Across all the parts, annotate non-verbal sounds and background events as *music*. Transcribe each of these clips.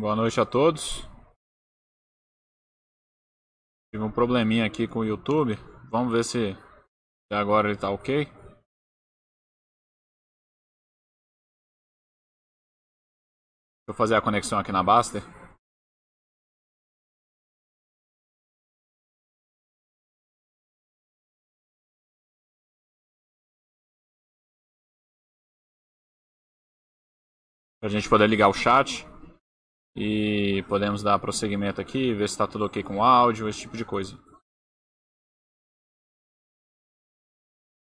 Boa noite a todos. Tive um probleminha aqui com o YouTube. Vamos ver se agora ele tá ok. Deixa eu fazer a conexão aqui na Baster. Para a gente poder ligar o chat. E podemos dar prosseguimento aqui, ver se está tudo ok com o áudio, esse tipo de coisa.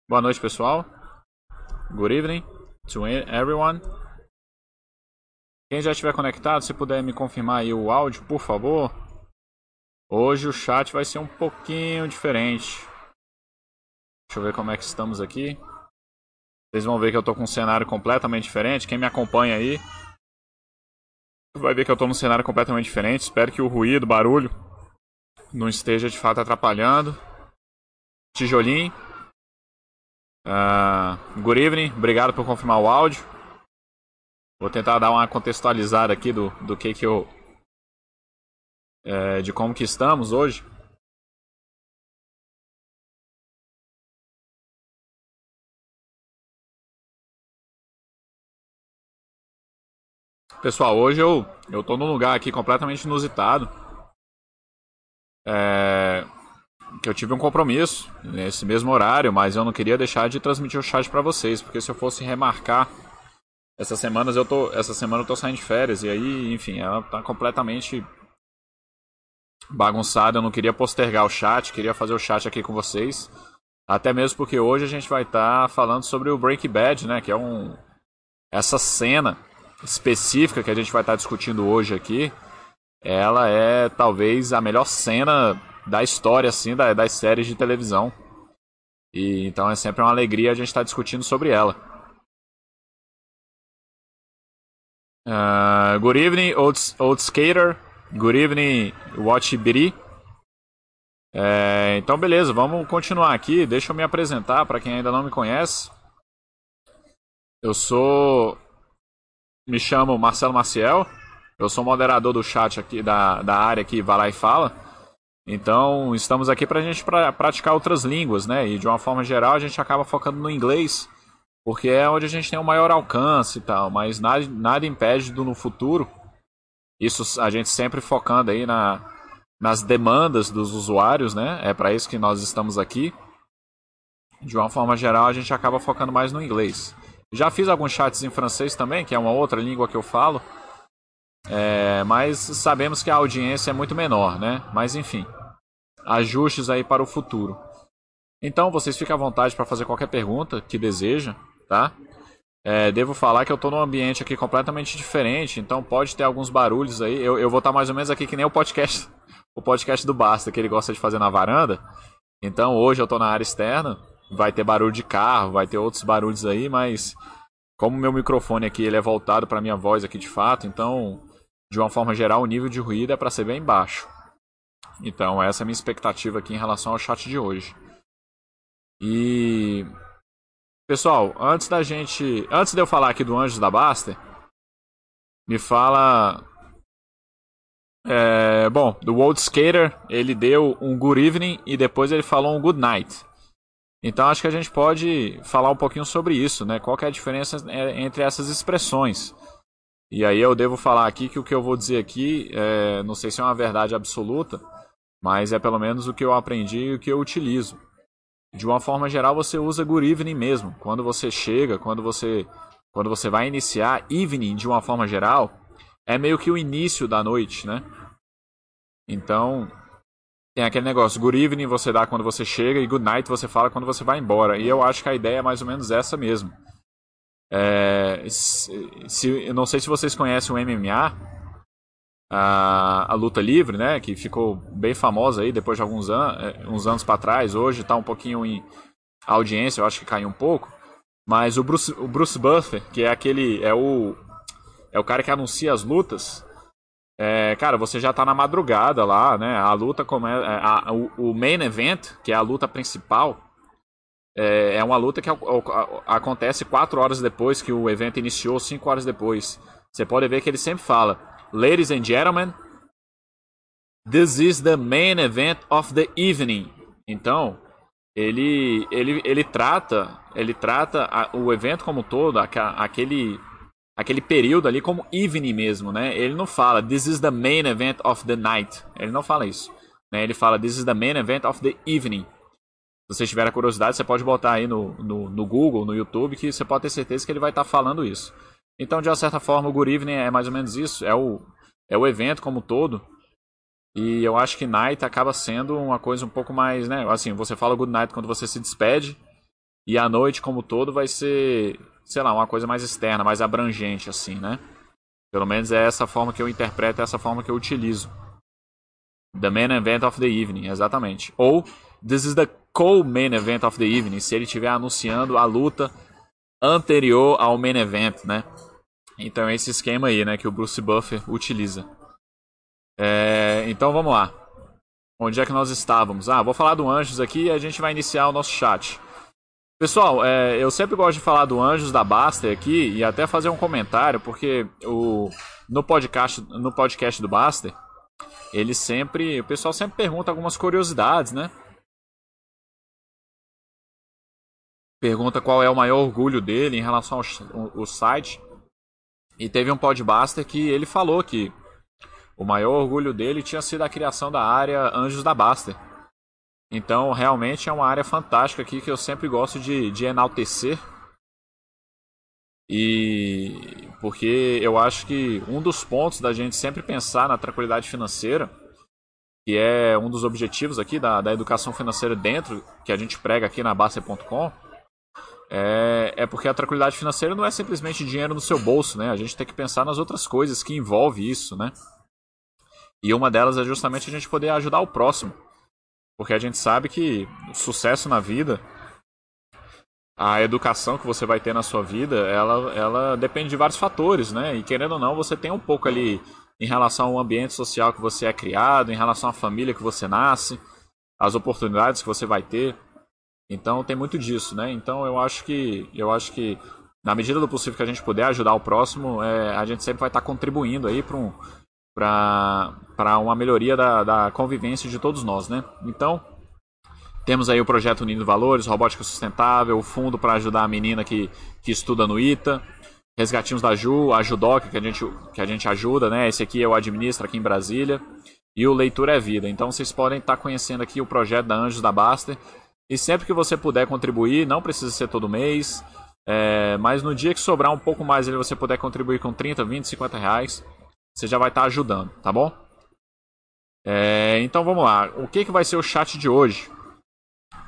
Boa noite, pessoal. Good evening to everyone. Quem já estiver conectado, se puder me confirmar aí o áudio, por favor. Hoje o chat vai ser um pouquinho diferente. Deixa eu ver como é que estamos aqui. Vocês vão ver que eu estou com um cenário completamente diferente. Quem me acompanha aí vai ver que eu estou num cenário completamente diferente. Espero que o ruído, barulho não esteja de fato atrapalhando. Tijolinho. Uh, good evening, obrigado por confirmar o áudio. Vou tentar dar uma contextualizada aqui do, do que que eu. É, de como que estamos hoje. Pessoal, hoje eu, eu tô num lugar aqui completamente inusitado. É, que eu tive um compromisso nesse mesmo horário, mas eu não queria deixar de transmitir o chat para vocês, porque se eu fosse remarcar essas semanas eu tô, essa semana eu tô saindo de férias e aí, enfim, ela tá completamente bagunçada, eu não queria postergar o chat, queria fazer o chat aqui com vocês. Até mesmo porque hoje a gente vai estar tá falando sobre o Breaking Bad, né, que é um essa cena específica que a gente vai estar discutindo hoje aqui, ela é talvez a melhor cena da história assim da, das séries de televisão. E então é sempre uma alegria a gente estar discutindo sobre ela. Uh, good evening, old, old skater. Good evening, Watch Biri. É, então, beleza, vamos continuar aqui. Deixa eu me apresentar para quem ainda não me conhece. Eu sou me chamo Marcelo Maciel. Eu sou moderador do chat aqui da, da área que vai lá e fala. Então, estamos aqui para a gente pra, praticar outras línguas, né? E de uma forma geral, a gente acaba focando no inglês, porque é onde a gente tem o maior alcance e tal. Mas nada, nada impede do no futuro, isso a gente sempre focando aí na, nas demandas dos usuários, né? É para isso que nós estamos aqui. De uma forma geral, a gente acaba focando mais no inglês. Já fiz alguns chats em francês também, que é uma outra língua que eu falo. É, mas sabemos que a audiência é muito menor, né? Mas enfim, ajustes aí para o futuro. Então vocês fiquem à vontade para fazer qualquer pergunta que deseja, tá? É, devo falar que eu estou num ambiente aqui completamente diferente, então pode ter alguns barulhos aí. Eu, eu vou estar tá mais ou menos aqui que nem o podcast, *laughs* o podcast do Basta, que ele gosta de fazer na varanda. Então hoje eu estou na área externa, vai ter barulho de carro, vai ter outros barulhos aí, mas como meu microfone aqui ele é voltado para minha voz aqui de fato, então de uma forma geral o nível de ruído é para ser bem baixo. Então essa é a minha expectativa aqui em relação ao chat de hoje. E pessoal, antes da gente, antes de eu falar aqui do Anjos da Baster, me fala é, bom, do World Skater, ele deu um good evening e depois ele falou um good night. Então acho que a gente pode falar um pouquinho sobre isso, né? Qual é a diferença é, entre essas expressões? E aí eu devo falar aqui que o que eu vou dizer aqui, é, não sei se é uma verdade absoluta, mas é pelo menos o que eu aprendi e o que eu utilizo. De uma forma geral, você usa good evening mesmo. Quando você chega, quando você, quando você vai iniciar evening de uma forma geral, é meio que o início da noite, né? Então, tem aquele negócio, good evening você dá quando você chega e good night você fala quando você vai embora. E eu acho que a ideia é mais ou menos essa mesmo. É, se, eu não sei se vocês conhecem o MMA, a, a, luta livre, né, que ficou bem famosa aí depois de alguns an é, uns anos para trás. Hoje está um pouquinho em audiência, eu acho que caiu um pouco. Mas o Bruce, o Bruce Buffer, que é aquele é o é o cara que anuncia as lutas, é, cara, você já tá na madrugada lá, né? A luta como é, o, o, main event, que é a luta principal, é, é uma luta que a, a, acontece quatro horas depois que o evento iniciou, cinco horas depois. Você pode ver que ele sempre fala: Ladies and gentlemen, this is the main event of the evening. Então, ele, ele, ele trata, ele trata a, o evento como um todo, aquele, aquele período ali como evening mesmo, né? Ele não fala this is the main event of the night. Ele não fala isso. Né? Ele fala this is the main event of the evening. Se você tiver a curiosidade, você pode botar aí no, no, no Google, no YouTube, que você pode ter certeza que ele vai estar falando isso. Então, de uma certa forma, o Good Evening é mais ou menos isso. É o, é o evento como todo. E eu acho que Night acaba sendo uma coisa um pouco mais, né? Assim, você fala Good Night quando você se despede. E a noite como todo vai ser, sei lá, uma coisa mais externa, mais abrangente, assim, né? Pelo menos é essa forma que eu interpreto, é essa forma que eu utilizo. The main event of the evening, exatamente. Ou This is the co-main event of the evening, se ele estiver anunciando a luta anterior ao main event, né? Então é esse esquema aí, né, que o Bruce Buffer utiliza. É, então vamos lá. Onde é que nós estávamos? Ah, vou falar do Anjos aqui e a gente vai iniciar o nosso chat. Pessoal, é, eu sempre gosto de falar do Anjos da Baster aqui e até fazer um comentário, porque o, no, podcast, no podcast do Baster, ele sempre. O pessoal sempre pergunta algumas curiosidades, né? pergunta qual é o maior orgulho dele em relação ao, ao site. E teve um podbuster que ele falou que o maior orgulho dele tinha sido a criação da área Anjos da Baster. Então, realmente é uma área fantástica aqui que eu sempre gosto de, de enaltecer. E porque eu acho que um dos pontos da gente sempre pensar na tranquilidade financeira, que é um dos objetivos aqui da, da educação financeira dentro, que a gente prega aqui na Baster.com, é, é porque a tranquilidade financeira não é simplesmente dinheiro no seu bolso, né? A gente tem que pensar nas outras coisas que envolve isso, né? E uma delas é justamente a gente poder ajudar o próximo. Porque a gente sabe que o sucesso na vida, a educação que você vai ter na sua vida, ela, ela depende de vários fatores, né? E querendo ou não, você tem um pouco ali em relação ao ambiente social que você é criado, em relação à família que você nasce, as oportunidades que você vai ter. Então tem muito disso, né? Então eu acho que eu acho que na medida do possível que a gente puder ajudar o próximo, é, a gente sempre vai estar contribuindo aí para um, para uma melhoria da, da convivência de todos nós, né? Então temos aí o projeto Unindo Valores, Robótica Sustentável, o fundo para ajudar a menina que, que estuda no ITA, Resgatinhos da Ju, a Judoc que a gente que a gente ajuda, né? Esse aqui eu administro aqui em Brasília e o Leitura é Vida. Então vocês podem estar conhecendo aqui o projeto da Anjos da Baster e sempre que você puder contribuir, não precisa ser todo mês, é, mas no dia que sobrar um pouco mais e você puder contribuir com 30, 20, 50 reais, você já vai estar tá ajudando, tá bom? É, então vamos lá. O que, que vai ser o chat de hoje?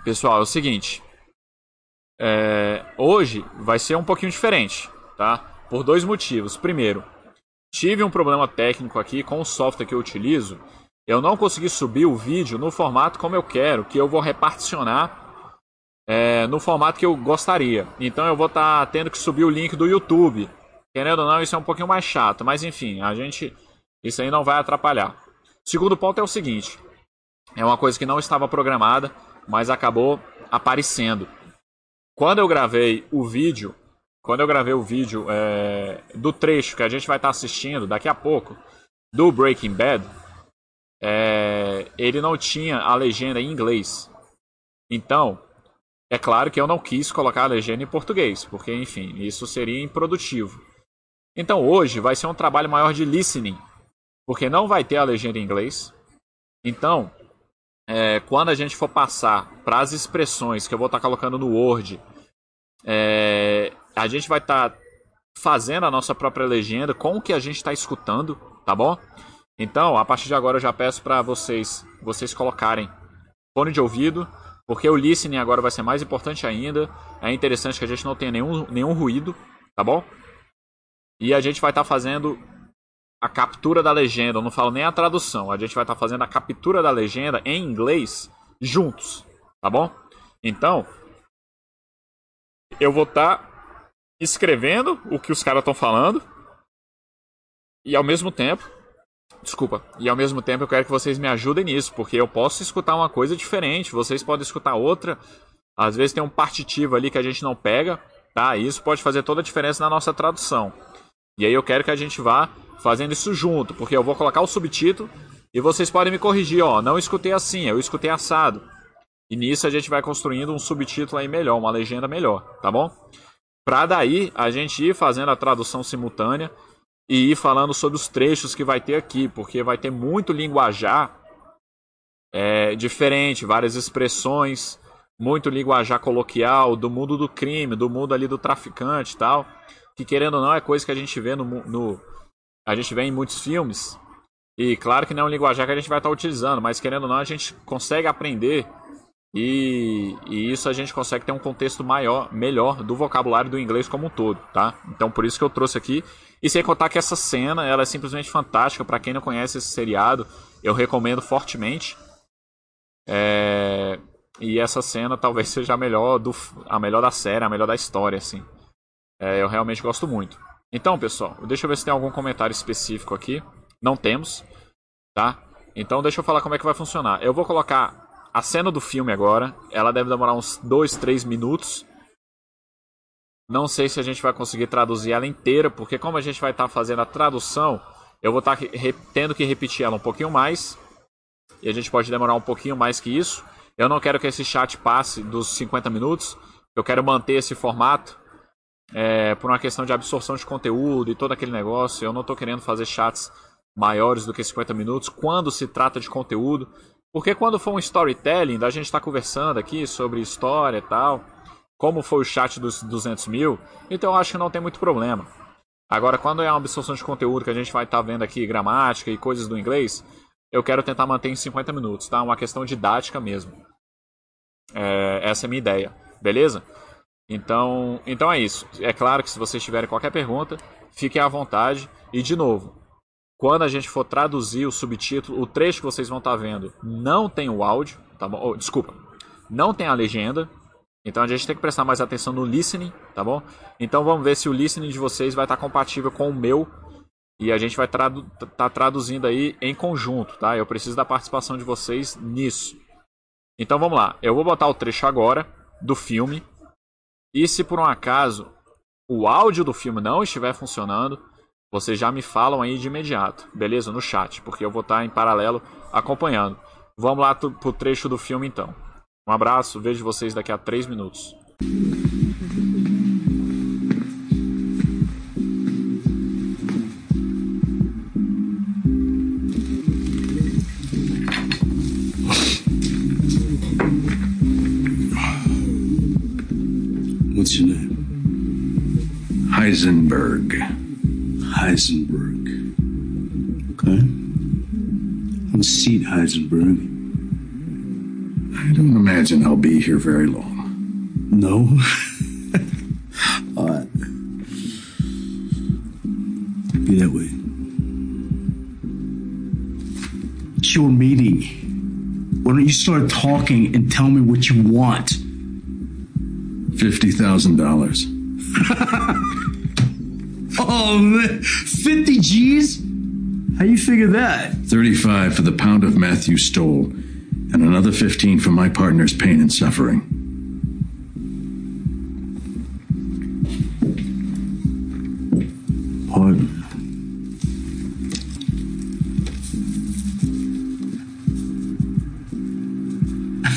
Pessoal, é o seguinte. É, hoje vai ser um pouquinho diferente, tá? Por dois motivos. Primeiro, tive um problema técnico aqui com o software que eu utilizo eu não consegui subir o vídeo no formato como eu quero, que eu vou reparticionar é, no formato que eu gostaria. Então eu vou estar tá tendo que subir o link do YouTube. Querendo ou não, isso é um pouquinho mais chato, mas enfim, a gente isso aí não vai atrapalhar. segundo ponto é o seguinte: é uma coisa que não estava programada, mas acabou aparecendo. Quando eu gravei o vídeo, quando eu gravei o vídeo é, do trecho que a gente vai estar assistindo daqui a pouco do Breaking Bad, é, ele não tinha a legenda em inglês. Então, é claro que eu não quis colocar a legenda em português, porque, enfim, isso seria improdutivo. Então, hoje vai ser um trabalho maior de listening, porque não vai ter a legenda em inglês. Então, é, quando a gente for passar para as expressões que eu vou estar tá colocando no Word, é, a gente vai estar tá fazendo a nossa própria legenda com o que a gente está escutando, tá bom? Então, a partir de agora eu já peço para vocês, vocês colocarem fone de ouvido, porque o listening agora vai ser mais importante ainda. É interessante que a gente não tenha nenhum, nenhum ruído, tá bom? E a gente vai estar tá fazendo a captura da legenda, eu não falo nem a tradução, a gente vai estar tá fazendo a captura da legenda em inglês juntos, tá bom? Então, eu vou estar tá escrevendo o que os caras estão falando e ao mesmo tempo Desculpa. E ao mesmo tempo eu quero que vocês me ajudem nisso, porque eu posso escutar uma coisa diferente, vocês podem escutar outra. Às vezes tem um partitivo ali que a gente não pega, tá? Isso pode fazer toda a diferença na nossa tradução. E aí eu quero que a gente vá fazendo isso junto, porque eu vou colocar o subtítulo e vocês podem me corrigir, ó, não escutei assim, eu escutei assado. E nisso a gente vai construindo um subtítulo aí melhor, uma legenda melhor, tá bom? Pra daí a gente ir fazendo a tradução simultânea e ir falando sobre os trechos que vai ter aqui, porque vai ter muito linguajar é, diferente, várias expressões, muito linguajar coloquial do mundo do crime, do mundo ali do traficante e tal, que querendo ou não é coisa que a gente vê no, no a gente vê em muitos filmes. E claro que não é um linguajar que a gente vai estar utilizando, mas querendo ou não a gente consegue aprender e, e, isso a gente consegue ter um contexto maior, melhor do vocabulário do inglês como um todo, tá? Então por isso que eu trouxe aqui. E sem contar que essa cena, ela é simplesmente fantástica. Para quem não conhece esse seriado, eu recomendo fortemente. É... E essa cena talvez *laughs* seja a melhor, do, a melhor da série, a melhor da história, assim. É, eu realmente gosto muito. Então, pessoal, deixa eu ver se tem algum comentário específico aqui. Não temos, tá? Então deixa eu falar como é que vai funcionar. Eu vou colocar a cena do filme agora, ela deve demorar uns 2, 3 minutos. Não sei se a gente vai conseguir traduzir ela inteira, porque como a gente vai estar tá fazendo a tradução, eu vou estar tá tendo que repetir ela um pouquinho mais. E a gente pode demorar um pouquinho mais que isso. Eu não quero que esse chat passe dos 50 minutos. Eu quero manter esse formato é, por uma questão de absorção de conteúdo e todo aquele negócio. Eu não estou querendo fazer chats maiores do que 50 minutos quando se trata de conteúdo. Porque quando for um storytelling, da gente está conversando aqui sobre história e tal, como foi o chat dos 200 mil, então eu acho que não tem muito problema. Agora, quando é uma absorção de conteúdo que a gente vai estar tá vendo aqui, gramática e coisas do inglês, eu quero tentar manter em 50 minutos, tá? Uma questão didática mesmo. É, essa é a minha ideia, beleza? Então, então é isso. É claro que se vocês tiverem qualquer pergunta, fiquem à vontade. E de novo, quando a gente for traduzir o subtítulo, o trecho que vocês vão estar vendo não tem o áudio, tá bom? Oh, desculpa, não tem a legenda. Então a gente tem que prestar mais atenção no listening, tá bom? Então vamos ver se o listening de vocês vai estar compatível com o meu e a gente vai estar tradu tá traduzindo aí em conjunto, tá? Eu preciso da participação de vocês nisso. Então vamos lá, eu vou botar o trecho agora do filme. E se por um acaso o áudio do filme não estiver funcionando, vocês já me falam aí de imediato, beleza? No chat, porque eu vou estar em paralelo acompanhando. Vamos lá pro trecho do filme então. Um abraço, vejo vocês daqui a três minutos. Heisenberg. Heisenberg. Okay? I'm seat, Heisenberg. I don't imagine I'll be here very long. No? All right. *laughs* Uh, be that way. It's your meeting. Why don't you start talking and tell me what you want? $50,000. *laughs* Oh, man. 50 G's? How you figure that? 35 for the pound of meth you stole, and another 15 for my partner's pain and suffering. Pardon?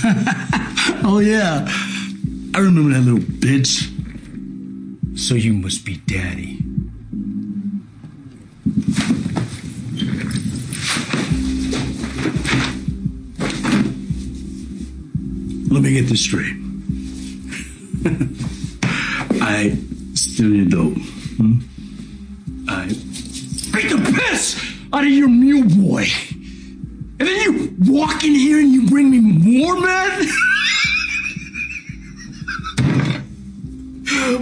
*laughs* oh, yeah. I remember that little bitch. So you must be daddy. Get this straight. I still your dope. Hmm? I beat the piss out of your mule boy. And then you walk in here and you bring me more men? *laughs*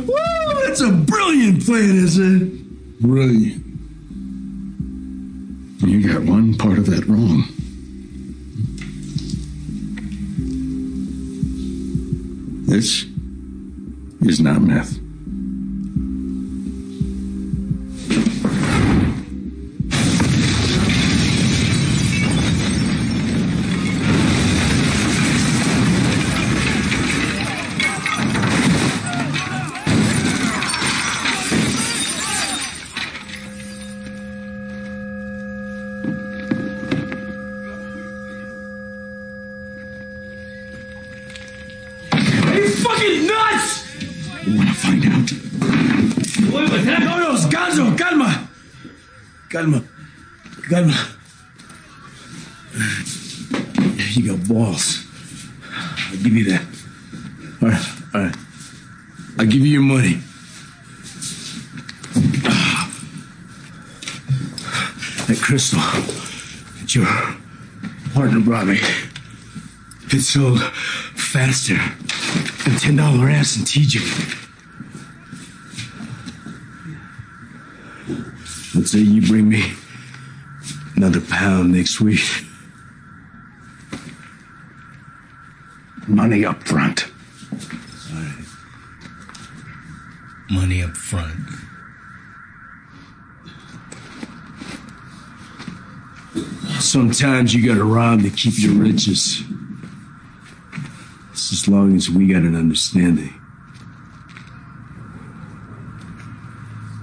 Woo, that's a brilliant plan, isn't it? Brilliant. You got one part of that wrong. This is not meth. Your money. That crystal that your partner brought me, it sold faster than $10 ass in TJ. Let's say you bring me another pound next week. Money up front. Money up front. Sometimes you gotta rob to keep your riches. It's as long as we got an understanding.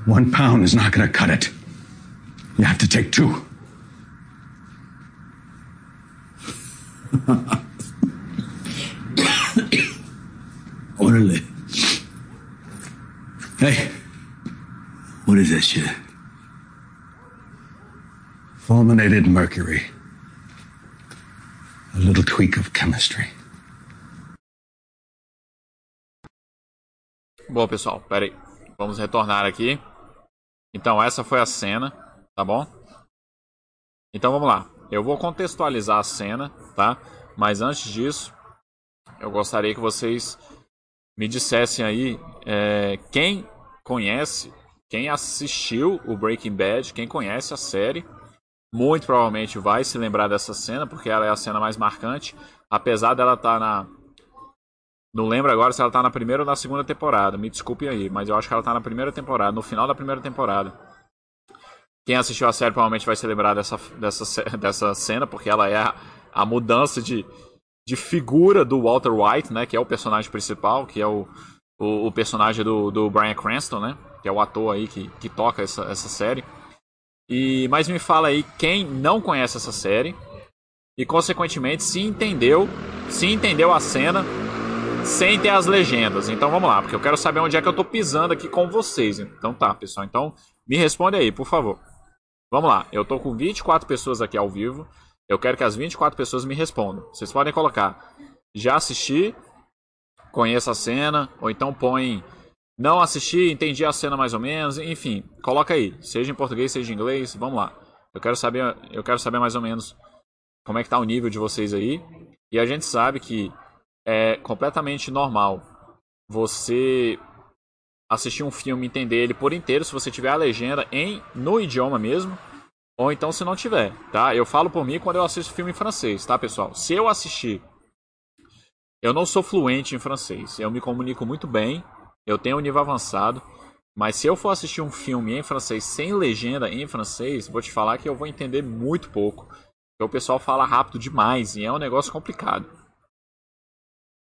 One pound is not gonna cut it. You have to take two. Fulminated mercury. A little tweak of chemistry. Bom, pessoal, pera aí. Vamos retornar aqui. Então, essa foi a cena, tá bom? Então, vamos lá. Eu vou contextualizar a cena, tá? Mas antes disso, eu gostaria que vocês me dissessem aí é, quem conhece, quem assistiu o Breaking Bad, quem conhece a série, muito provavelmente vai se lembrar dessa cena, porque ela é a cena mais marcante, apesar dela estar tá na. Não lembro agora se ela está na primeira ou na segunda temporada, me desculpe aí, mas eu acho que ela está na primeira temporada, no final da primeira temporada. Quem assistiu a série provavelmente vai se lembrar dessa, dessa, *laughs* dessa cena, porque ela é a, a mudança de, de figura do Walter White, né? Que é o personagem principal, que é o, o, o personagem do, do Brian Cranston, né? Que é o ator aí que, que toca essa, essa série. E Mas me fala aí quem não conhece essa série e, consequentemente, se entendeu, se entendeu a cena sem ter as legendas. Então vamos lá, porque eu quero saber onde é que eu tô pisando aqui com vocês. Então tá, pessoal. Então me responde aí, por favor. Vamos lá, eu tô com 24 pessoas aqui ao vivo. Eu quero que as 24 pessoas me respondam. Vocês podem colocar já assisti, conheço a cena, ou então põe não assisti, entendi a cena mais ou menos, enfim, coloca aí, seja em português, seja em inglês, vamos lá. Eu quero saber, eu quero saber mais ou menos como é que tá o nível de vocês aí. E a gente sabe que é completamente normal você assistir um filme e entender ele por inteiro se você tiver a legenda em no idioma mesmo ou então se não tiver, tá? Eu falo por mim quando eu assisto filme em francês, tá, pessoal? Se eu assistir eu não sou fluente em francês, eu me comunico muito bem, eu tenho um nível avançado, mas se eu for assistir um filme em francês sem legenda em francês, vou te falar que eu vou entender muito pouco. Porque o pessoal fala rápido demais e é um negócio complicado.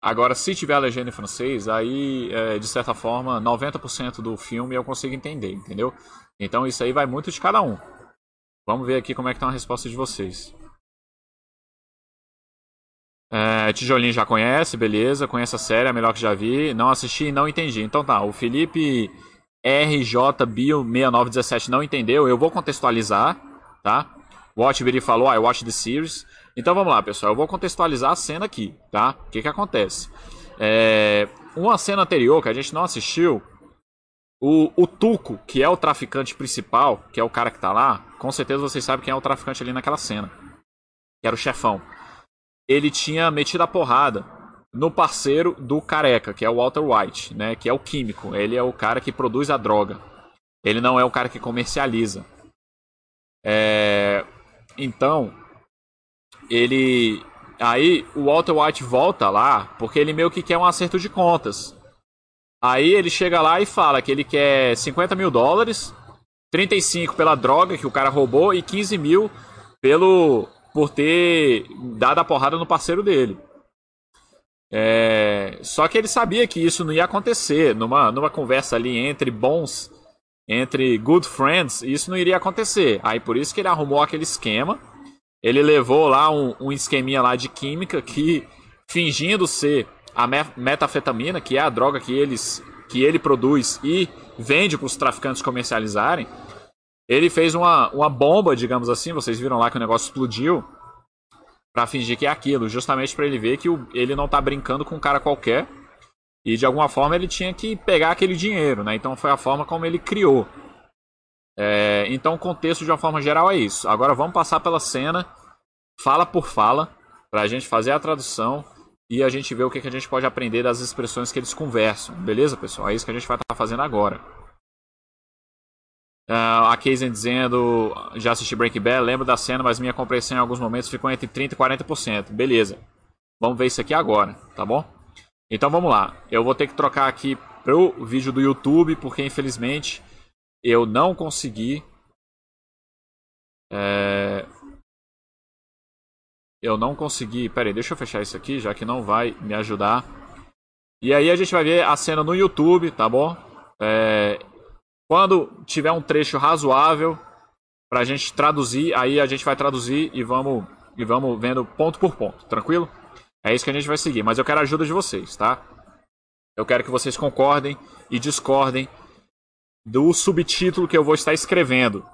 Agora, se tiver a legenda em francês, aí, é, de certa forma, 90% do filme eu consigo entender, entendeu? Então isso aí vai muito de cada um. Vamos ver aqui como é que tá a resposta de vocês. É, Tijolinho já conhece, beleza. Conhece a série, é a melhor que já vi. Não assisti e não entendi. Então tá, o Felipe RJBio6917 não entendeu. Eu vou contextualizar, tá? Watch Biri falou, I watch the series. Então vamos lá, pessoal. Eu vou contextualizar a cena aqui, tá? O que que acontece? É, uma cena anterior que a gente não assistiu, o, o Tuco, que é o traficante principal, que é o cara que tá lá, com certeza vocês sabem quem é o traficante ali naquela cena. Que era o chefão. Ele tinha metido a porrada no parceiro do careca, que é o Walter White, né? Que é o químico. Ele é o cara que produz a droga. Ele não é o cara que comercializa. É... Então, ele. Aí o Walter White volta lá porque ele meio que quer um acerto de contas. Aí ele chega lá e fala que ele quer 50 mil dólares, 35 pela droga que o cara roubou e 15 mil pelo por ter dado a porrada no parceiro dele. É, só que ele sabia que isso não ia acontecer numa, numa conversa ali entre bons, entre good friends, isso não iria acontecer. Aí por isso que ele arrumou aquele esquema. Ele levou lá um, um esqueminha lá de química que, fingindo ser a metafetamina, que é a droga que, eles, que ele produz e vende para os traficantes comercializarem, ele fez uma, uma bomba, digamos assim, vocês viram lá que o negócio explodiu, para fingir que é aquilo, justamente para ele ver que o, ele não tá brincando com um cara qualquer e de alguma forma ele tinha que pegar aquele dinheiro, né? Então foi a forma como ele criou. É, então o contexto de uma forma geral é isso. Agora vamos passar pela cena, fala por fala, para a gente fazer a tradução e a gente ver o que, que a gente pode aprender das expressões que eles conversam. Beleza, pessoal? É isso que a gente vai estar tá fazendo agora. Uh, a Kaizen dizendo, já assisti Breaking Bad, lembro da cena, mas minha compreensão em alguns momentos ficou entre 30% e 40%. Beleza. Vamos ver isso aqui agora, tá bom? Então vamos lá. Eu vou ter que trocar aqui pro vídeo do YouTube, porque infelizmente eu não consegui. É... Eu não consegui. Pera aí, deixa eu fechar isso aqui, já que não vai me ajudar. E aí a gente vai ver a cena no YouTube, tá bom? É... Quando tiver um trecho razoável para a gente traduzir, aí a gente vai traduzir e vamos, e vamos vendo ponto por ponto, tranquilo? É isso que a gente vai seguir, mas eu quero a ajuda de vocês, tá? Eu quero que vocês concordem e discordem do subtítulo que eu vou estar escrevendo.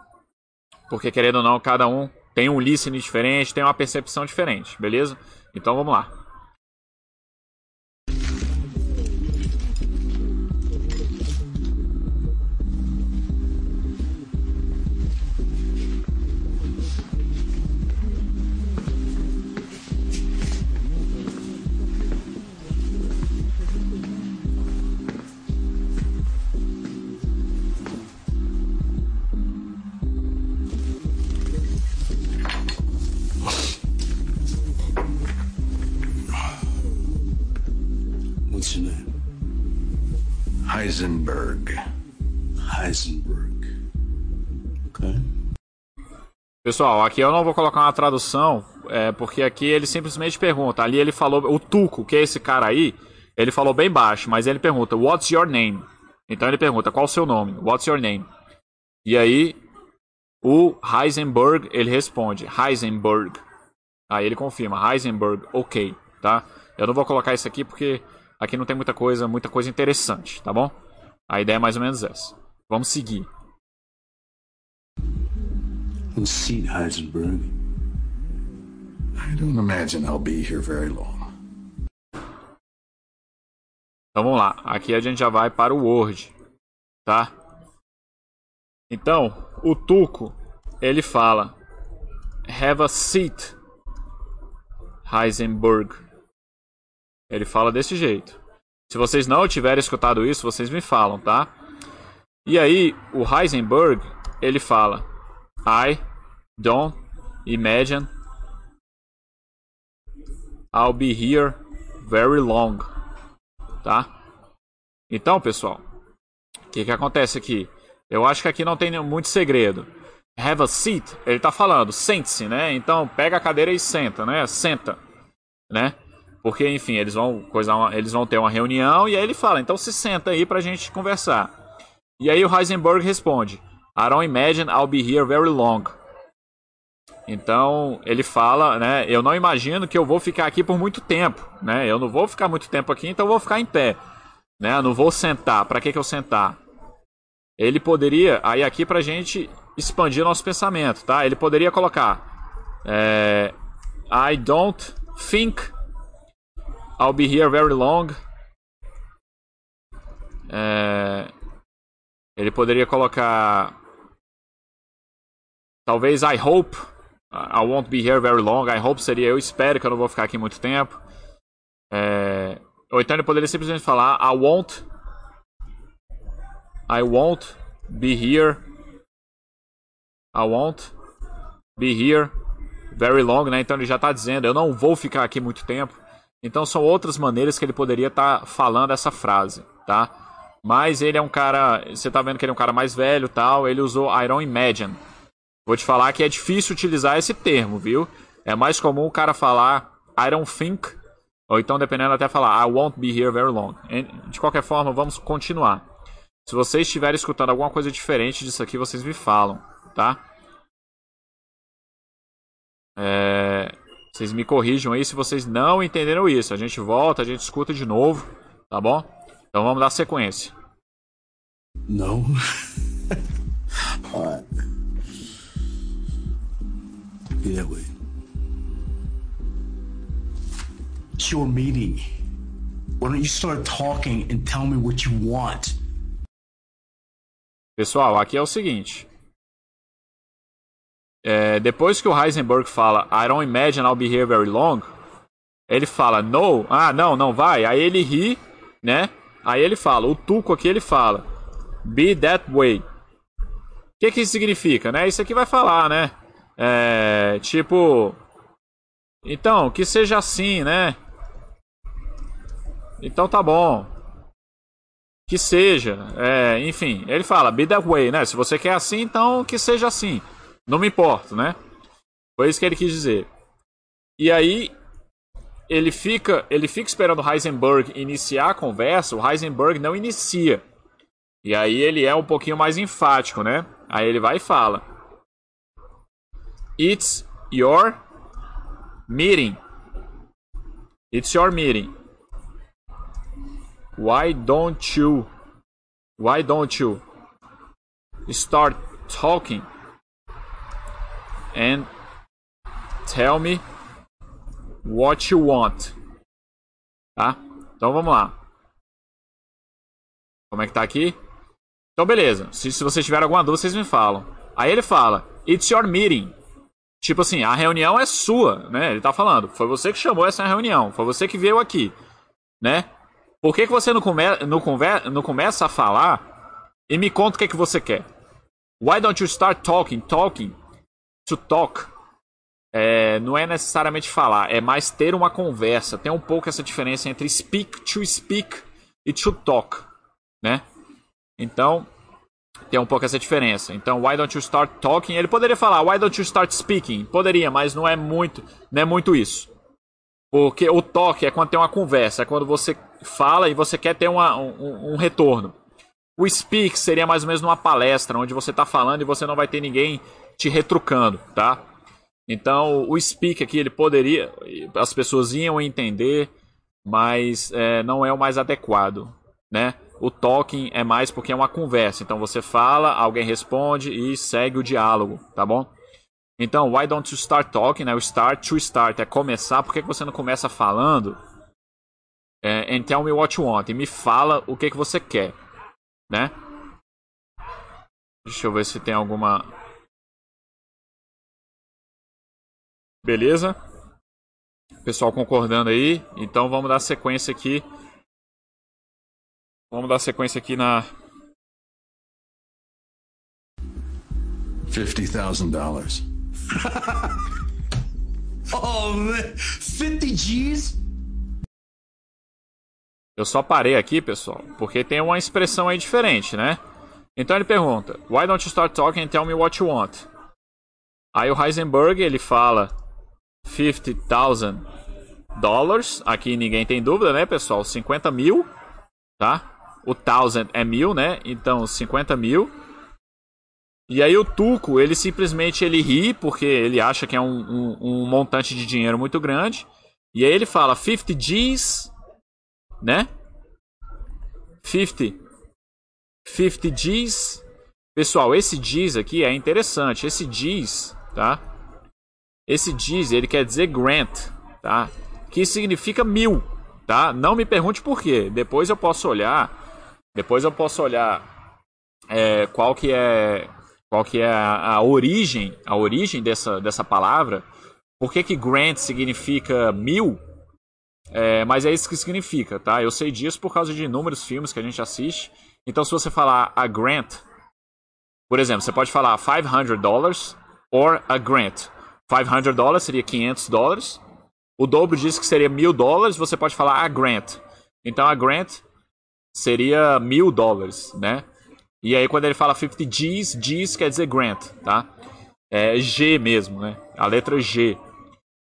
Porque, querendo ou não, cada um tem um listening diferente, tem uma percepção diferente, beleza? Então vamos lá. Heisenberg. Heisenberg. Ok. Pessoal, aqui eu não vou colocar uma tradução, é, porque aqui ele simplesmente pergunta. Ali ele falou, o Tuco, que é esse cara aí, ele falou bem baixo, mas ele pergunta, What's your name? Então ele pergunta, qual o seu nome? What's your name? E aí, o Heisenberg, ele responde, Heisenberg. Aí ele confirma, Heisenberg, ok, tá? Eu não vou colocar isso aqui porque aqui não tem muita coisa, muita coisa interessante, tá bom? A ideia é mais ou menos essa. Vamos seguir. seat, Heisenberg. I don't imagine I'll be here very long. Então vamos lá. Aqui a gente já vai para o Word, tá? Então, o Tuco, ele fala Have a seat, Heisenberg. Ele fala desse jeito. Se vocês não tiverem escutado isso, vocês me falam, tá? E aí, o Heisenberg, ele fala: I don't imagine I'll be here very long. Tá? Então, pessoal, o que, que acontece aqui? Eu acho que aqui não tem muito segredo. Have a seat, ele tá falando, sente-se, né? Então pega a cadeira e senta, né? Senta, né? Porque, enfim, eles vão, coisa uma, eles vão ter uma reunião e aí ele fala, então se senta aí pra gente conversar. E aí o Heisenberg responde, I don't imagine I'll be here very long. Então ele fala, né? Eu não imagino que eu vou ficar aqui por muito tempo, né? Eu não vou ficar muito tempo aqui, então eu vou ficar em pé, né? Eu não vou sentar. Para que que eu sentar? Ele poderia, aí aqui pra gente expandir nosso pensamento, tá? Ele poderia colocar, é, I don't think I'll be here very long. É... Ele poderia colocar. Talvez I hope. I won't be here very long. I hope seria eu espero que eu não vou ficar aqui muito tempo. É... Ou então ele poderia simplesmente falar I won't. I won't be here. I won't be here very long, né? Então ele já está dizendo eu não vou ficar aqui muito tempo. Então são outras maneiras que ele poderia estar tá falando essa frase, tá? Mas ele é um cara, você tá vendo que ele é um cara mais velho, tal, ele usou I don't imagine. Vou te falar que é difícil utilizar esse termo, viu? É mais comum o cara falar I don't think, ou então dependendo até falar I won't be here very long. De qualquer forma, vamos continuar. Se vocês estiverem escutando alguma coisa diferente disso aqui, vocês me falam, tá? É... Vocês me corrijam aí se vocês não entenderam isso. A gente volta, a gente escuta de novo, tá bom? Então vamos dar sequência. Alright. Yeah, wait. It's your meeting. Why don't you start talking and tell me what you want? Pessoal, aqui é o seguinte. É, depois que o Heisenberg fala I don't imagine I'll be here very long, ele fala no, ah, não, não vai. Aí ele ri, né? Aí ele fala, o Tuco aqui ele fala be that way. O que que isso significa, né? Isso aqui vai falar, né? É, tipo, então, que seja assim, né? Então tá bom. Que seja, é, enfim, ele fala be that way, né? Se você quer assim, então que seja assim. Não me importo, né? Foi isso que ele quis dizer. E aí ele fica, ele fica esperando o Heisenberg iniciar a conversa, o Heisenberg não inicia. E aí ele é um pouquinho mais enfático, né? Aí ele vai e fala: It's your meeting. It's your meeting. Why don't you Why don't you start talking and tell me what you want. Tá? Então vamos lá. Como é que tá aqui? Então beleza. Se, se vocês tiverem alguma dúvida, vocês me falam. Aí ele fala: It's your meeting. Tipo assim, a reunião é sua, né? Ele tá falando. Foi você que chamou essa reunião. Foi você que veio aqui, né? Por que, que você não, come, não, conver, não começa a falar e me conta o que, que você quer? Why don't you start talking? Talking to talk é, não é necessariamente falar, é mais ter uma conversa. Tem um pouco essa diferença entre speak, to speak e to talk, né? Então, tem um pouco essa diferença. Então, why don't you start talking? Ele poderia falar, why don't you start speaking? Poderia, mas não é muito, não é muito isso. Porque o talk é quando tem uma conversa, é quando você fala e você quer ter uma, um, um retorno. O speak seria mais ou menos uma palestra, onde você está falando e você não vai ter ninguém te retrucando, tá? Então, o speak aqui, ele poderia, as pessoas iam entender, mas é, não é o mais adequado, né? O talking é mais porque é uma conversa. Então, você fala, alguém responde e segue o diálogo, tá bom? Então, why don't you start talking? Né? O start to start é começar. Por que você não começa falando? É, and tell me what you want. E me fala o que, que você quer, né? Deixa eu ver se tem alguma Beleza? Pessoal concordando aí. Então vamos dar sequência aqui. Vamos dar sequência aqui na. Fifty thousand dollars. *laughs* oh man, fifty G's. Eu só parei aqui, pessoal, porque tem uma expressão aí diferente, né? Então ele pergunta: Why don't you start talking and tell me what you want? Aí o Heisenberg ele fala 50,000 dólares. Aqui ninguém tem dúvida, né, pessoal? 50 mil, tá? O thousand é mil, né? Então 50 mil. E aí o Tuco, ele simplesmente ele ri porque ele acha que é um, um, um montante de dinheiro muito grande. E aí ele fala 50 G's, né? 50. 50 G's. Pessoal, esse G's aqui é interessante. Esse G's, tá? Esse diz, ele quer dizer grant, tá? Que significa mil, tá? Não me pergunte por quê. Depois eu posso olhar, depois eu posso olhar é, qual que é qual que é a, a, origem, a origem dessa, dessa palavra. Por que que grant significa mil? É, mas é isso que significa, tá? Eu sei disso por causa de inúmeros filmes que a gente assiste. Então, se você falar a grant, por exemplo, você pode falar 500 dólares or a grant. 500 dólares seria 500 dólares. O dobro disso que seria mil dólares, você pode falar a grant. Então a grant seria mil dólares, né? E aí quando ele fala 50 G's, G's quer dizer grant, tá? É G mesmo, né? A letra G.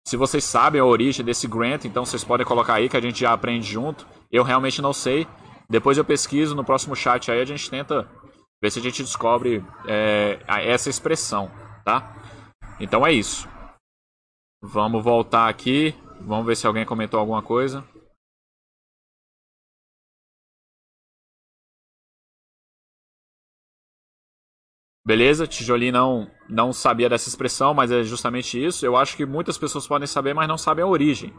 Se vocês sabem a origem desse grant, então vocês podem colocar aí que a gente já aprende junto. Eu realmente não sei. Depois eu pesquiso no próximo chat aí a gente tenta ver se a gente descobre é, essa expressão, tá? Então é isso. Vamos voltar aqui. Vamos ver se alguém comentou alguma coisa. Beleza, Tijolinho não, não sabia dessa expressão, mas é justamente isso. Eu acho que muitas pessoas podem saber, mas não sabem a origem.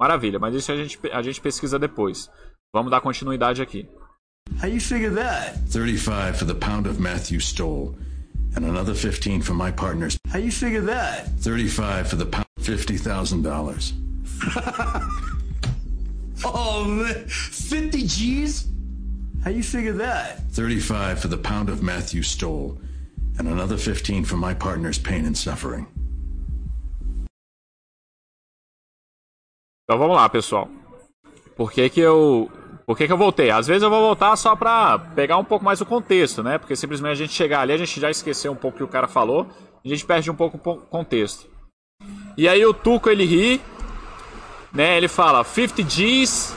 Maravilha, mas isso a gente, a gente pesquisa depois. Vamos dar continuidade aqui. How you figure that? 35 for the pound of meth you stole, and another 15 for my partner's. How you figure that? 35 for the pound, $50,000. *laughs* Oh man, 50 G's? How you figure that? 35 for the pound of meth you stole, and another 15 for my partner's pain and suffering. Então vamos lá, pessoal. Por que que eu por que, que eu voltei? Às vezes eu vou voltar só pra pegar um pouco mais o contexto, né? Porque simplesmente a gente chegar ali, a gente já esqueceu um pouco o que o cara falou, a gente perde um pouco o contexto. E aí o Tuco ele ri, né? Ele fala 50 G's.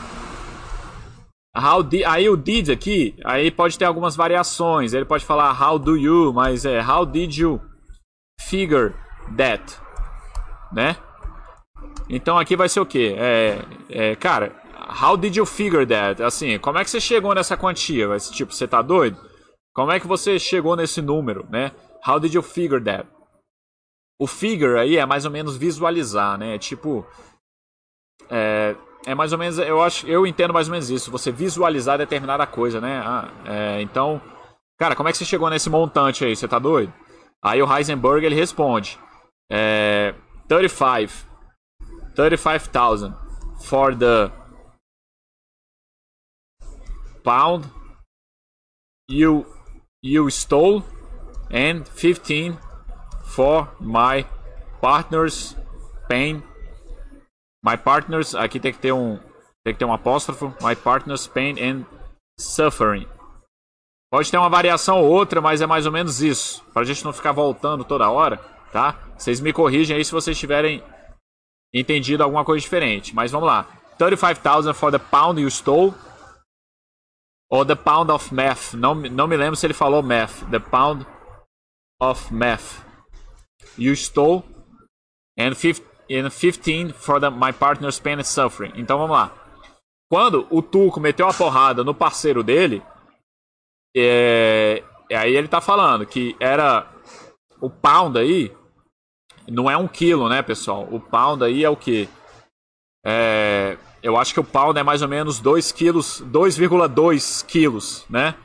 How di aí o did aqui, aí pode ter algumas variações. Ele pode falar how do you, mas é how did you figure that, né? Então aqui vai ser o quê? É, é, cara, how did you figure that? Assim, como é que você chegou nessa quantia? Ser, tipo, você tá doido? Como é que você chegou nesse número, né? How did you figure that? O figure aí é mais ou menos visualizar, né? É tipo. É, é mais ou menos. Eu acho, eu entendo mais ou menos isso. Você visualizar determinada coisa, né? Ah, é, então. Cara, como é que você chegou nesse montante aí? Você tá doido? Aí o Heisenberg ele responde: é, 35. 35,000 for the pound. You you stole and 15 for my partner's pain my partners aqui tem que ter um tem que ter um apóstrofo. My partner's pain and suffering. Pode ter uma variação ou outra mas é mais ou menos isso. Para a gente não ficar voltando toda hora tá? Vocês me corrigem aí se vocês tiverem entendido alguma coisa diferente. Mas vamos lá. 35,000 for the pound you stole ou The Pound of Meth. Não, não me lembro se ele falou Meth. The Pound of Meth. You stole. And, 15, and 15 for the, my partner's pain and suffering. Então vamos lá. Quando o Tuco meteu a porrada no parceiro dele. É, aí ele tá falando que era. O pound aí. Não é um quilo, né, pessoal? O pound aí é o que? É eu acho que o pound é mais ou menos 2 quilos, 2,2 quilos, né?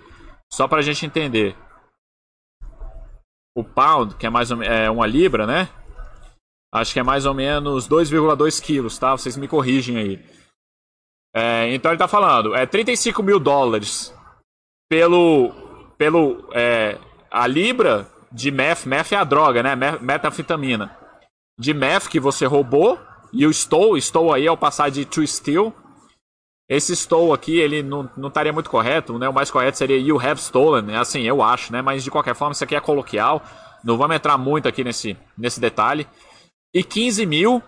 Só pra gente entender. O pound, que é mais ou, é uma libra, né? Acho que é mais ou menos 2,2 quilos, tá? Vocês me corrigem aí. É, então ele tá falando, é 35 mil dólares pelo, pelo é, a libra de meth, meth é a droga, né? Metanfetamina. De meth que você roubou e o Stow, Stow aí é o passar de to steal. Esse Stow aqui, ele não, não estaria muito correto, né? O mais correto seria you have stolen, é assim, eu acho, né? Mas de qualquer forma, isso aqui é coloquial. Não vamos entrar muito aqui nesse, nesse detalhe. E 15 mil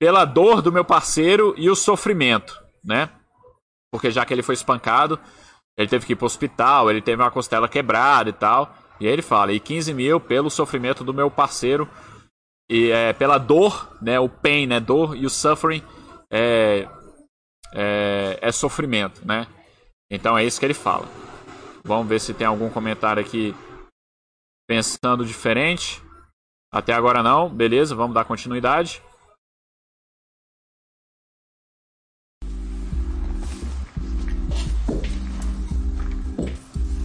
pela dor do meu parceiro e o sofrimento, né? Porque já que ele foi espancado, ele teve que ir pro hospital, ele teve uma costela quebrada e tal. E aí ele fala, e 15 mil pelo sofrimento do meu parceiro e é, pela dor, né, o pain, né, dor e o suffering é, é, é sofrimento, né? Então é isso que ele fala. Vamos ver se tem algum comentário aqui pensando diferente. Até agora não, beleza, vamos dar continuidade.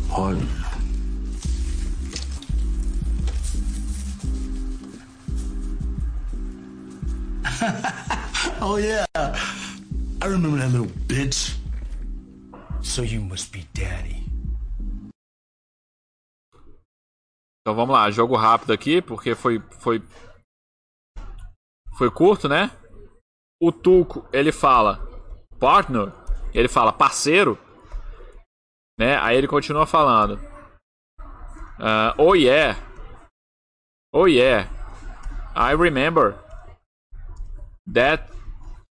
Pardon. *laughs* oh yeah. I remember that little bitch. So you must be daddy. Então vamos lá, jogo rápido aqui, porque foi foi foi curto, né? O Tuco, ele fala partner, ele fala parceiro, né? Aí ele continua falando. Uh, oh yeah. Oh yeah. I remember that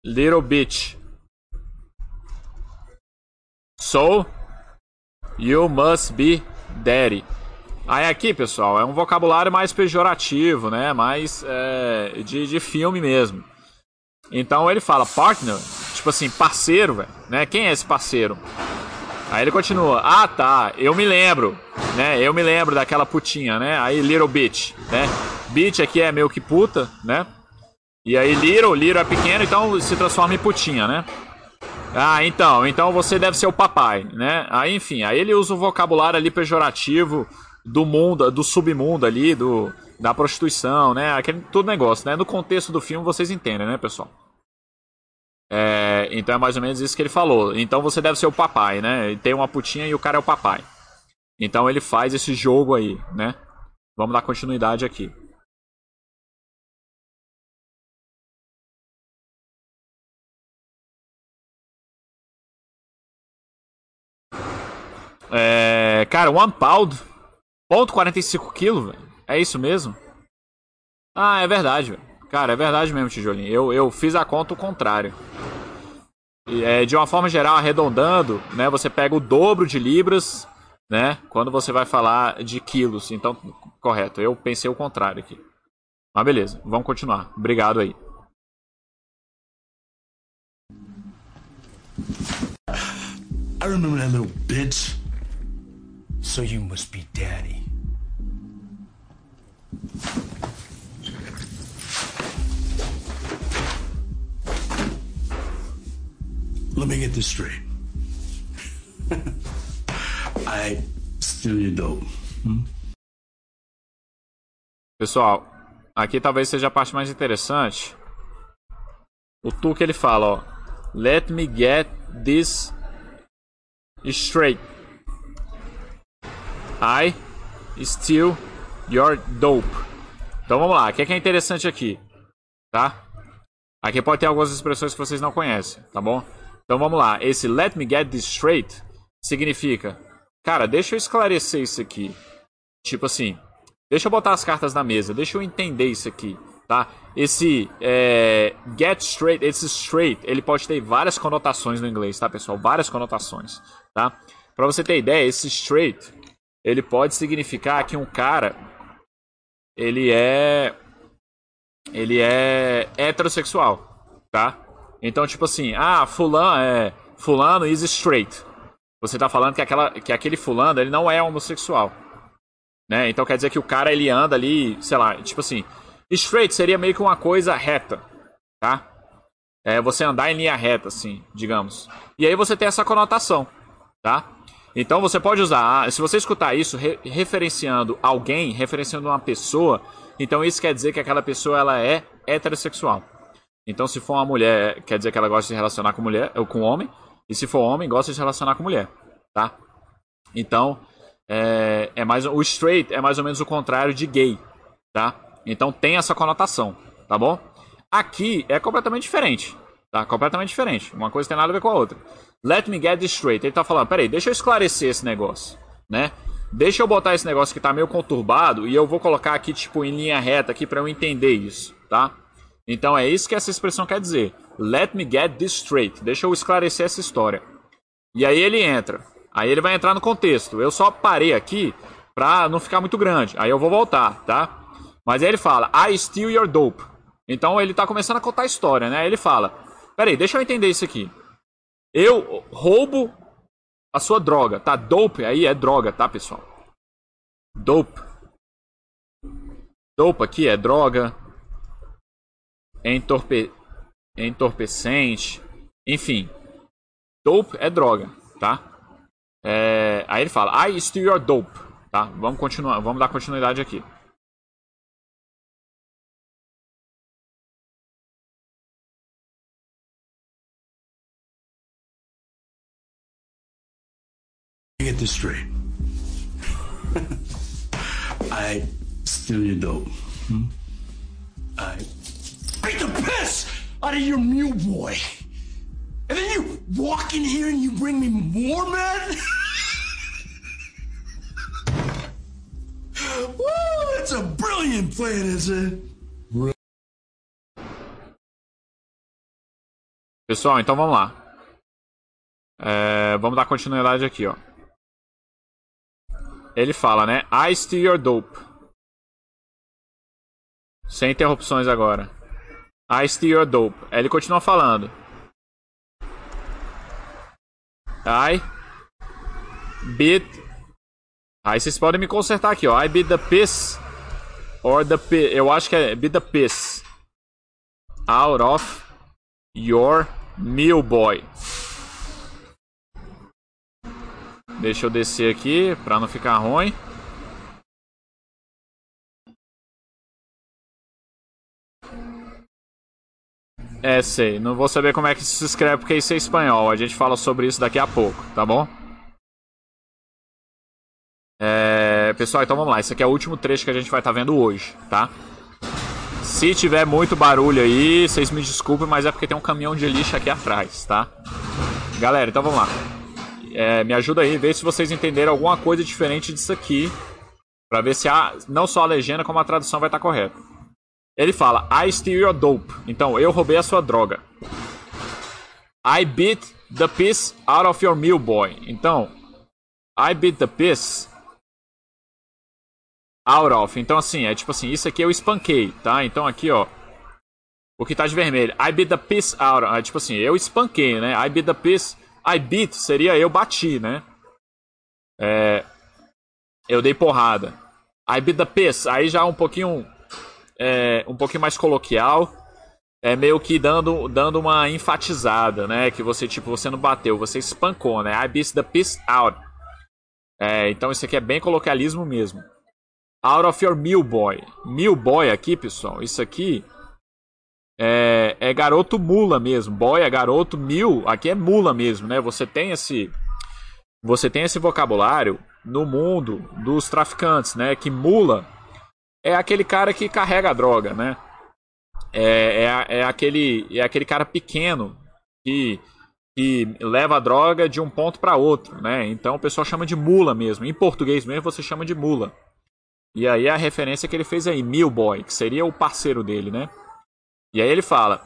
little bitch. So, you must be daddy. Aí aqui, pessoal, é um vocabulário mais pejorativo, né? Mais é, de, de filme mesmo. Então ele fala partner, tipo assim, parceiro, velho, né? Quem é esse parceiro? Aí ele continua, ah tá, eu me lembro, né? Eu me lembro daquela putinha, né? Aí little bitch, né? Bitch aqui é meio que puta, né? E aí little, little é pequeno, então se transforma em putinha, né? Ah, então, então você deve ser o papai, né? Aí, enfim, aí ele usa o vocabulário ali pejorativo do mundo, do submundo ali, do da prostituição, né? Aquele todo negócio, né? No contexto do filme vocês entendem, né, pessoal? É, então é mais ou menos isso que ele falou. Então você deve ser o papai, né? Tem uma putinha e o cara é o papai. Então ele faz esse jogo aí, né? Vamos dar continuidade aqui. É, cara, one pound, ponto 45 quilos, velho. É isso mesmo? Ah, é verdade, velho. Cara, é verdade mesmo, tijolinho. Eu, eu fiz a conta o contrário. E, é, de uma forma geral, arredondando, né? Você pega o dobro de libras, né? Quando você vai falar de quilos. Então, correto. Eu pensei o contrário aqui. Mas beleza, vamos continuar. Obrigado aí. I remember that little bitch. So you must be daddy. Let me get this straight. *laughs* I steal your dope. Hmm? Pessoal, aqui talvez seja a parte mais interessante. O tu que ele fala, ó. Let me get this straight. I steal your dope. Então vamos lá, o que é, que é interessante aqui? Tá? Aqui pode ter algumas expressões que vocês não conhecem, tá bom? Então vamos lá, esse let me get this straight significa, cara, deixa eu esclarecer isso aqui. Tipo assim, deixa eu botar as cartas na mesa, deixa eu entender isso aqui, tá? Esse é, get straight, esse straight, ele pode ter várias conotações no inglês, tá, pessoal? Várias conotações, tá? Pra você ter ideia, esse straight ele pode significar que um cara ele é ele é heterossexual, tá? Então, tipo assim, ah, fulano é fulano is straight. Você tá falando que aquela que aquele fulano, ele não é homossexual. Né? Então quer dizer que o cara ele anda ali, sei lá, tipo assim, straight seria meio que uma coisa reta, tá? É você andar em linha reta assim, digamos. E aí você tem essa conotação, tá? Então você pode usar, ah, se você escutar isso re referenciando alguém, referenciando uma pessoa, então isso quer dizer que aquela pessoa ela é heterossexual. Então se for uma mulher, quer dizer que ela gosta de se relacionar com mulher ou com homem, e se for homem, gosta de se relacionar com mulher, tá? Então é, é mais o straight é mais ou menos o contrário de gay, tá? Então tem essa conotação, tá bom? Aqui é completamente diferente, tá? Completamente diferente. Uma coisa tem nada a ver com a outra. Let me get this straight. Ele tá falando, peraí, deixa eu esclarecer esse negócio, né? Deixa eu botar esse negócio que tá meio conturbado e eu vou colocar aqui, tipo, em linha reta aqui para eu entender isso, tá? Então é isso que essa expressão quer dizer. Let me get this straight. Deixa eu esclarecer essa história. E aí ele entra. Aí ele vai entrar no contexto. Eu só parei aqui pra não ficar muito grande. Aí eu vou voltar, tá? Mas aí ele fala, I steal your dope. Então ele tá começando a contar a história, né? Aí ele fala, peraí, deixa eu entender isso aqui. Eu roubo a sua droga, tá? Dope aí é droga, tá, pessoal? Dope. Dope aqui é droga. É, entorpe... é entorpecente. Enfim. Dope é droga, tá? É... Aí ele fala, I steal your dope. Tá? Vamos continuar, vamos dar continuidade aqui. This straight. *laughs* I steal your dope. Hmm? I beat the piss out of your mule boy. And then you walk in here and you bring me more, men? *laughs* Woo, that's a brilliant plan, isn't it? Pessoal, então vamos lá. É, vamos dar continuidade aqui, ó. Ele fala, né? I steal your dope. Sem interrupções agora. I steal your dope. Aí ele continua falando. I beat. Aí vocês podem me consertar aqui, ó. I beat the piss. Or the piss. Eu acho que é beat the piss. Out of your meal boy. Deixa eu descer aqui pra não ficar ruim. É, sei. Não vou saber como é que se escreve porque isso é espanhol. A gente fala sobre isso daqui a pouco, tá bom? É... Pessoal, então vamos lá. Esse aqui é o último trecho que a gente vai estar tá vendo hoje, tá? Se tiver muito barulho aí, vocês me desculpem, mas é porque tem um caminhão de lixo aqui atrás, tá? Galera, então vamos lá. É, me ajuda aí, vê se vocês entenderam alguma coisa diferente disso aqui. Pra ver se a, não só a legenda, como a tradução vai estar tá correta. Ele fala, I steal your dope. Então, eu roubei a sua droga. I beat the piss out of your meal boy. Então, I beat the piss out of. Então, assim, é tipo assim, isso aqui eu espanquei, tá? Então, aqui, ó. O que tá de vermelho. I beat the piss out. É tipo assim, eu espanquei, né? I beat the piss. I beat seria eu bati, né? É, eu dei porrada. I beat the piss. Aí já um pouquinho é, um pouquinho mais coloquial, é meio que dando, dando uma enfatizada, né? Que você, tipo, você não bateu, você espancou, né? I beat the piss out. É, então isso aqui é bem coloquialismo mesmo. Out of your meal boy. Meal boy aqui, pessoal, isso aqui é, é garoto mula mesmo. Boy é garoto, mil aqui é mula mesmo, né? Você tem esse você tem esse vocabulário no mundo dos traficantes, né? Que mula é aquele cara que carrega a droga, né? É, é, é, aquele, é aquele cara pequeno que, que leva a droga de um ponto para outro, né? Então o pessoal chama de mula mesmo. Em português mesmo você chama de mula. E aí a referência que ele fez aí, Boy, que seria o parceiro dele, né? E aí ele fala: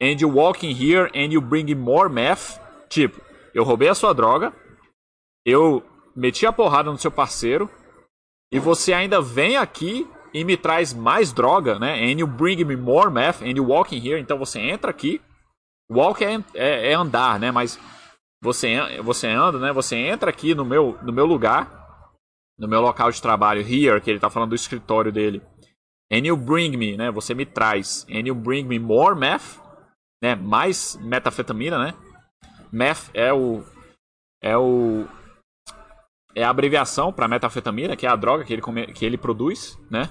And you walk in here and you bring more meth. Tipo, eu roubei a sua droga, eu meti a porrada no seu parceiro, e você ainda vem aqui e me traz mais droga, né? And you bring me more meth and you walk in here. Então você entra aqui. Walk é, é, é, andar, né? Mas você, você anda, né? Você entra aqui no meu, no meu lugar, no meu local de trabalho, here, que ele tá falando do escritório dele. And you bring me, né? Você me traz. And you bring me more meth, né? Mais metafetamina, né? Meth é o é o é a abreviação para metafetamina, que é a droga que ele, come, que ele produz, né?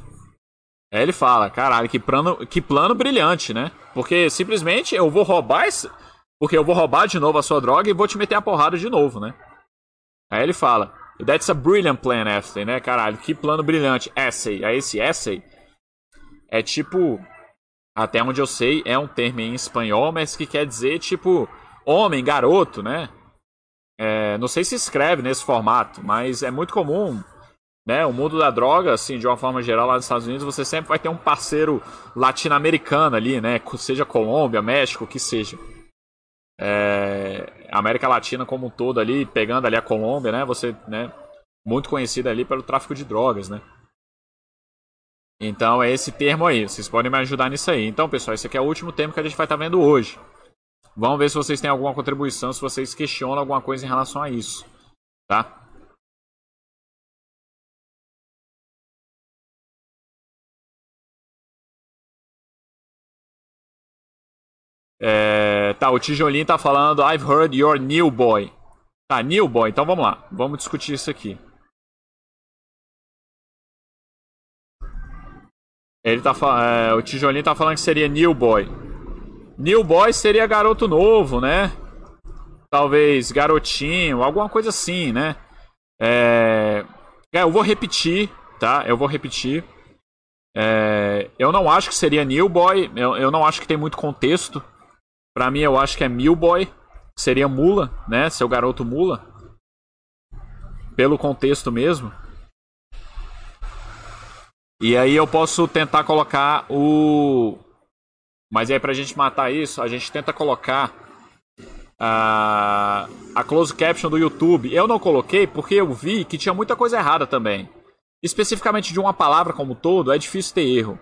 Aí ele fala, caralho, que plano, que plano brilhante, né? Porque simplesmente eu vou roubar esse, porque eu vou roubar de novo a sua droga e vou te meter a porrada de novo, né? Aí ele fala, that's a brilliant plan, essay, né? Caralho, que plano brilhante, essay. Aí esse essay é tipo, até onde eu sei, é um termo em espanhol, mas que quer dizer tipo homem, garoto, né? É, não sei se escreve nesse formato, mas é muito comum, né? O mundo da droga, assim, de uma forma geral, lá nos Estados Unidos, você sempre vai ter um parceiro latino-americano ali, né? Seja Colômbia, México, o que seja. É, América Latina como um todo ali, pegando ali a Colômbia, né? Você, né? Muito conhecida ali pelo tráfico de drogas, né? Então é esse termo aí. Vocês podem me ajudar nisso aí. Então, pessoal, esse aqui é o último termo que a gente vai estar tá vendo hoje. Vamos ver se vocês têm alguma contribuição, se vocês questionam alguma coisa em relação a isso, tá? É, tá, o tijolinho tá falando I've heard your new boy. Tá, new boy, então vamos lá. Vamos discutir isso aqui. Ele tá é, o tijolinho tá falando que seria new boy. New Boy seria garoto novo, né? Talvez garotinho, alguma coisa assim, né? É... é eu vou repetir, tá? Eu vou repetir. É... Eu não acho que seria New Boy, eu, eu não acho que tem muito contexto. Pra mim, eu acho que é Mil Boy. Seria mula, né? Seu garoto mula. Pelo contexto mesmo. E aí eu posso tentar colocar o mas aí pra gente matar isso, a gente tenta colocar a, a close caption do YouTube. Eu não coloquei porque eu vi que tinha muita coisa errada também. Especificamente de uma palavra como todo, é difícil ter erro.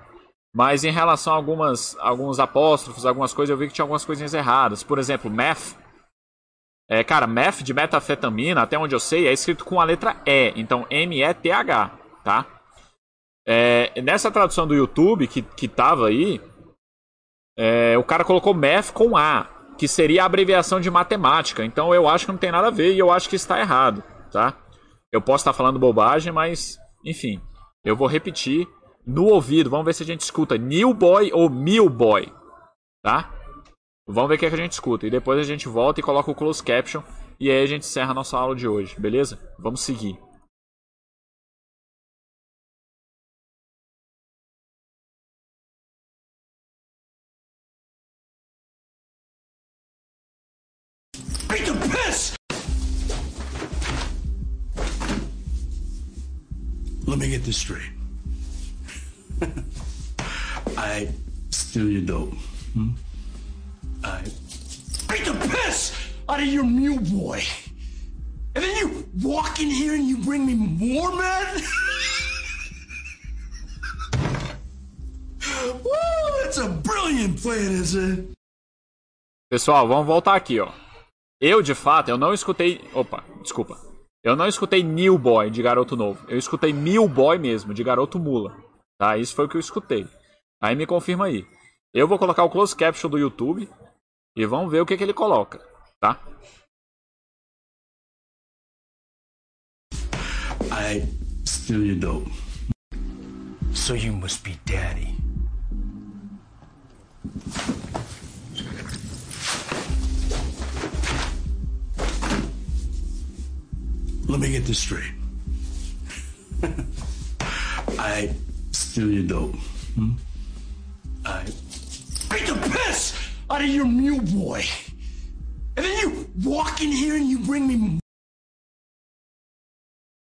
Mas em relação a algumas, alguns apóstrofos, algumas coisas, eu vi que tinha algumas coisinhas erradas. Por exemplo, meth. É, cara, meth de metafetamina, até onde eu sei, é escrito com a letra E. Então, M-E-T-H, tá? É, nessa tradução do YouTube que, que tava aí, é, o cara colocou meth com A que seria a abreviação de matemática. Então eu acho que não tem nada a ver e eu acho que está errado, tá? Eu posso estar falando bobagem, mas enfim, eu vou repetir no ouvido. Vamos ver se a gente escuta New Boy ou Mil Boy, tá? Vamos ver o que, é que a gente escuta e depois a gente volta e coloca o close caption e aí a gente encerra a nossa aula de hoje, beleza? Vamos seguir. This straight. *laughs* I steal your dope. Hmm? I beat the piss out of your mule boy. And then you walk in here and you bring me more, man? *laughs* Woo, that's a brilliant plan, is it? Pessoal, vamos voltar aqui, ó. Eu, de fato, eu não escutei. Opa, desculpa. Eu não escutei New Boy de Garoto Novo. Eu escutei Mil Boy mesmo, de Garoto Mula. Tá? Isso foi o que eu escutei. Aí me confirma aí. Eu vou colocar o close caption do YouTube e vamos ver o que, que ele coloca, tá? I steal your dope. So you must be daddy. Let me get this straight. *laughs* I steal your dope. Hmm? I beat the piss out of your mule boy. And then you walk in here and you bring me.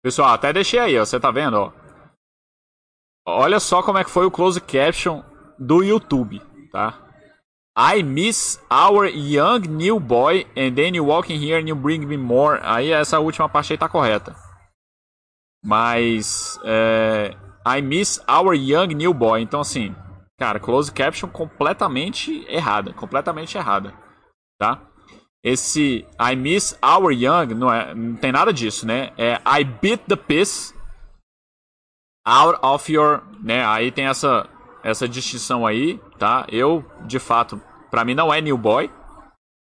Pessoal, até deixei aí, ó. Você tá vendo, ó? Olha só como é que foi o close caption do YouTube, tá? I miss our young new boy and then you walk in here and you bring me more. Aí essa última parte aí tá correta. Mas é, I miss our young new boy. Então assim, cara, close caption completamente errada, completamente errada, tá? Esse I miss our young não é, não tem nada disso, né? É I beat the piss out of your, né? Aí tem essa essa distinção aí, tá? Eu, de fato, para mim não é New Boy.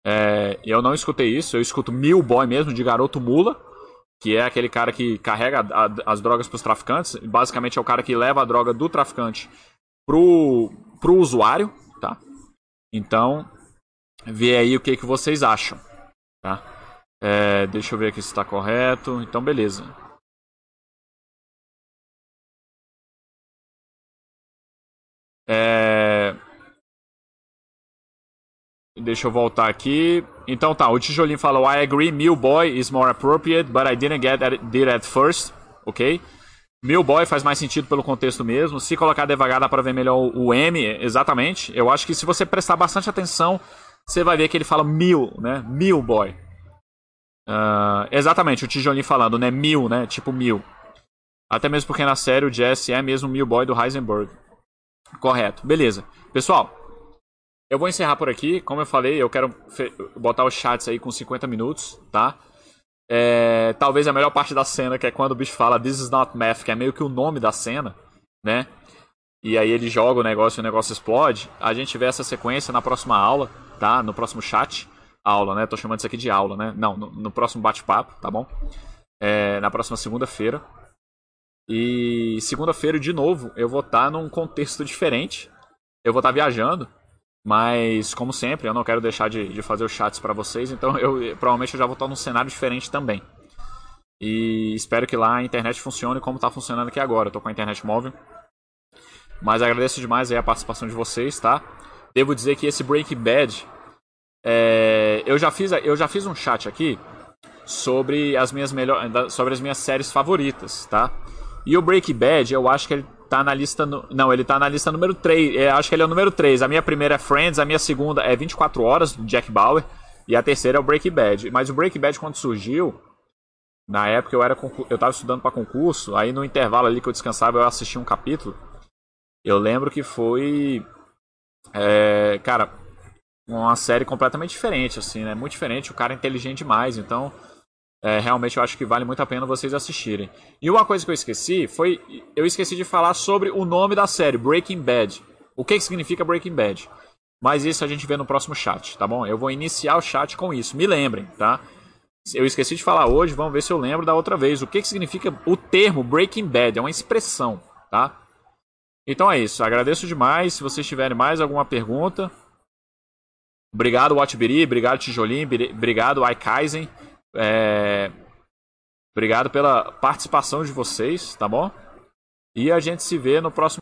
É, eu não escutei isso, eu escuto Mil Boy mesmo, de Garoto Mula, que é aquele cara que carrega a, as drogas pros traficantes. Basicamente é o cara que leva a droga do traficante pro, pro usuário, tá? Então, vê aí o que, que vocês acham, tá? É, deixa eu ver aqui se está correto. Então, beleza. É... Deixa eu voltar aqui. Então tá, o tijolinho falou: I agree, Mill Boy is more appropriate, but I didn't get it at first. Ok? Mill Boy faz mais sentido pelo contexto mesmo. Se colocar devagar dá pra ver melhor o M, exatamente. Eu acho que se você prestar bastante atenção, você vai ver que ele fala Mill, né? Mill Boy. Uh, exatamente, o tijolinho falando, né? Mill, né? Tipo Mill. Até mesmo porque na série o Jesse é mesmo Mill Boy do Heisenberg. Correto, beleza. Pessoal, eu vou encerrar por aqui. Como eu falei, eu quero botar os chats aí com 50 minutos, tá? É, talvez a melhor parte da cena, que é quando o bicho fala This is not math, que é meio que o nome da cena, né? E aí ele joga o negócio e o negócio explode. A gente vê essa sequência na próxima aula, tá? No próximo chat. Aula, né? Tô chamando isso aqui de aula, né? Não, no, no próximo bate-papo, tá bom? É, na próxima segunda-feira. E segunda-feira, de novo, eu vou estar tá num contexto diferente. Eu vou estar tá viajando, mas como sempre, eu não quero deixar de, de fazer os chats para vocês, então eu provavelmente eu já vou estar num cenário diferente também. E espero que lá a internet funcione como está funcionando aqui agora. Eu tô com a internet móvel. Mas agradeço demais a participação de vocês, tá? Devo dizer que esse Breaking Bad, é, eu já fiz eu já fiz um chat aqui sobre as minhas melhor, sobre as minhas séries favoritas, tá? E o Breaking Bad, eu acho que ele tá na lista. No... Não, ele tá na lista número 3. Eu é, acho que ele é o número 3. A minha primeira é Friends, a minha segunda é 24 Horas, do Jack Bauer. E a terceira é o Breaking Bad. Mas o Breaking Bad, quando surgiu, na época eu era eu tava estudando para concurso, aí no intervalo ali que eu descansava eu assisti um capítulo. Eu lembro que foi. É, cara, uma série completamente diferente, assim, né? Muito diferente, o cara é inteligente demais, então. É, realmente eu acho que vale muito a pena vocês assistirem. E uma coisa que eu esqueci foi. Eu esqueci de falar sobre o nome da série, Breaking Bad. O que, que significa Breaking Bad? Mas isso a gente vê no próximo chat, tá bom? Eu vou iniciar o chat com isso. Me lembrem, tá? Eu esqueci de falar hoje, vamos ver se eu lembro da outra vez. O que, que significa o termo Breaking Bad? É uma expressão, tá? Então é isso. Agradeço demais. Se vocês tiverem mais alguma pergunta. Obrigado, Watbiri. Obrigado, Tijolinho. Obrigado, Aikaizen. É... Obrigado pela participação de vocês, tá bom? E a gente se vê no próximo.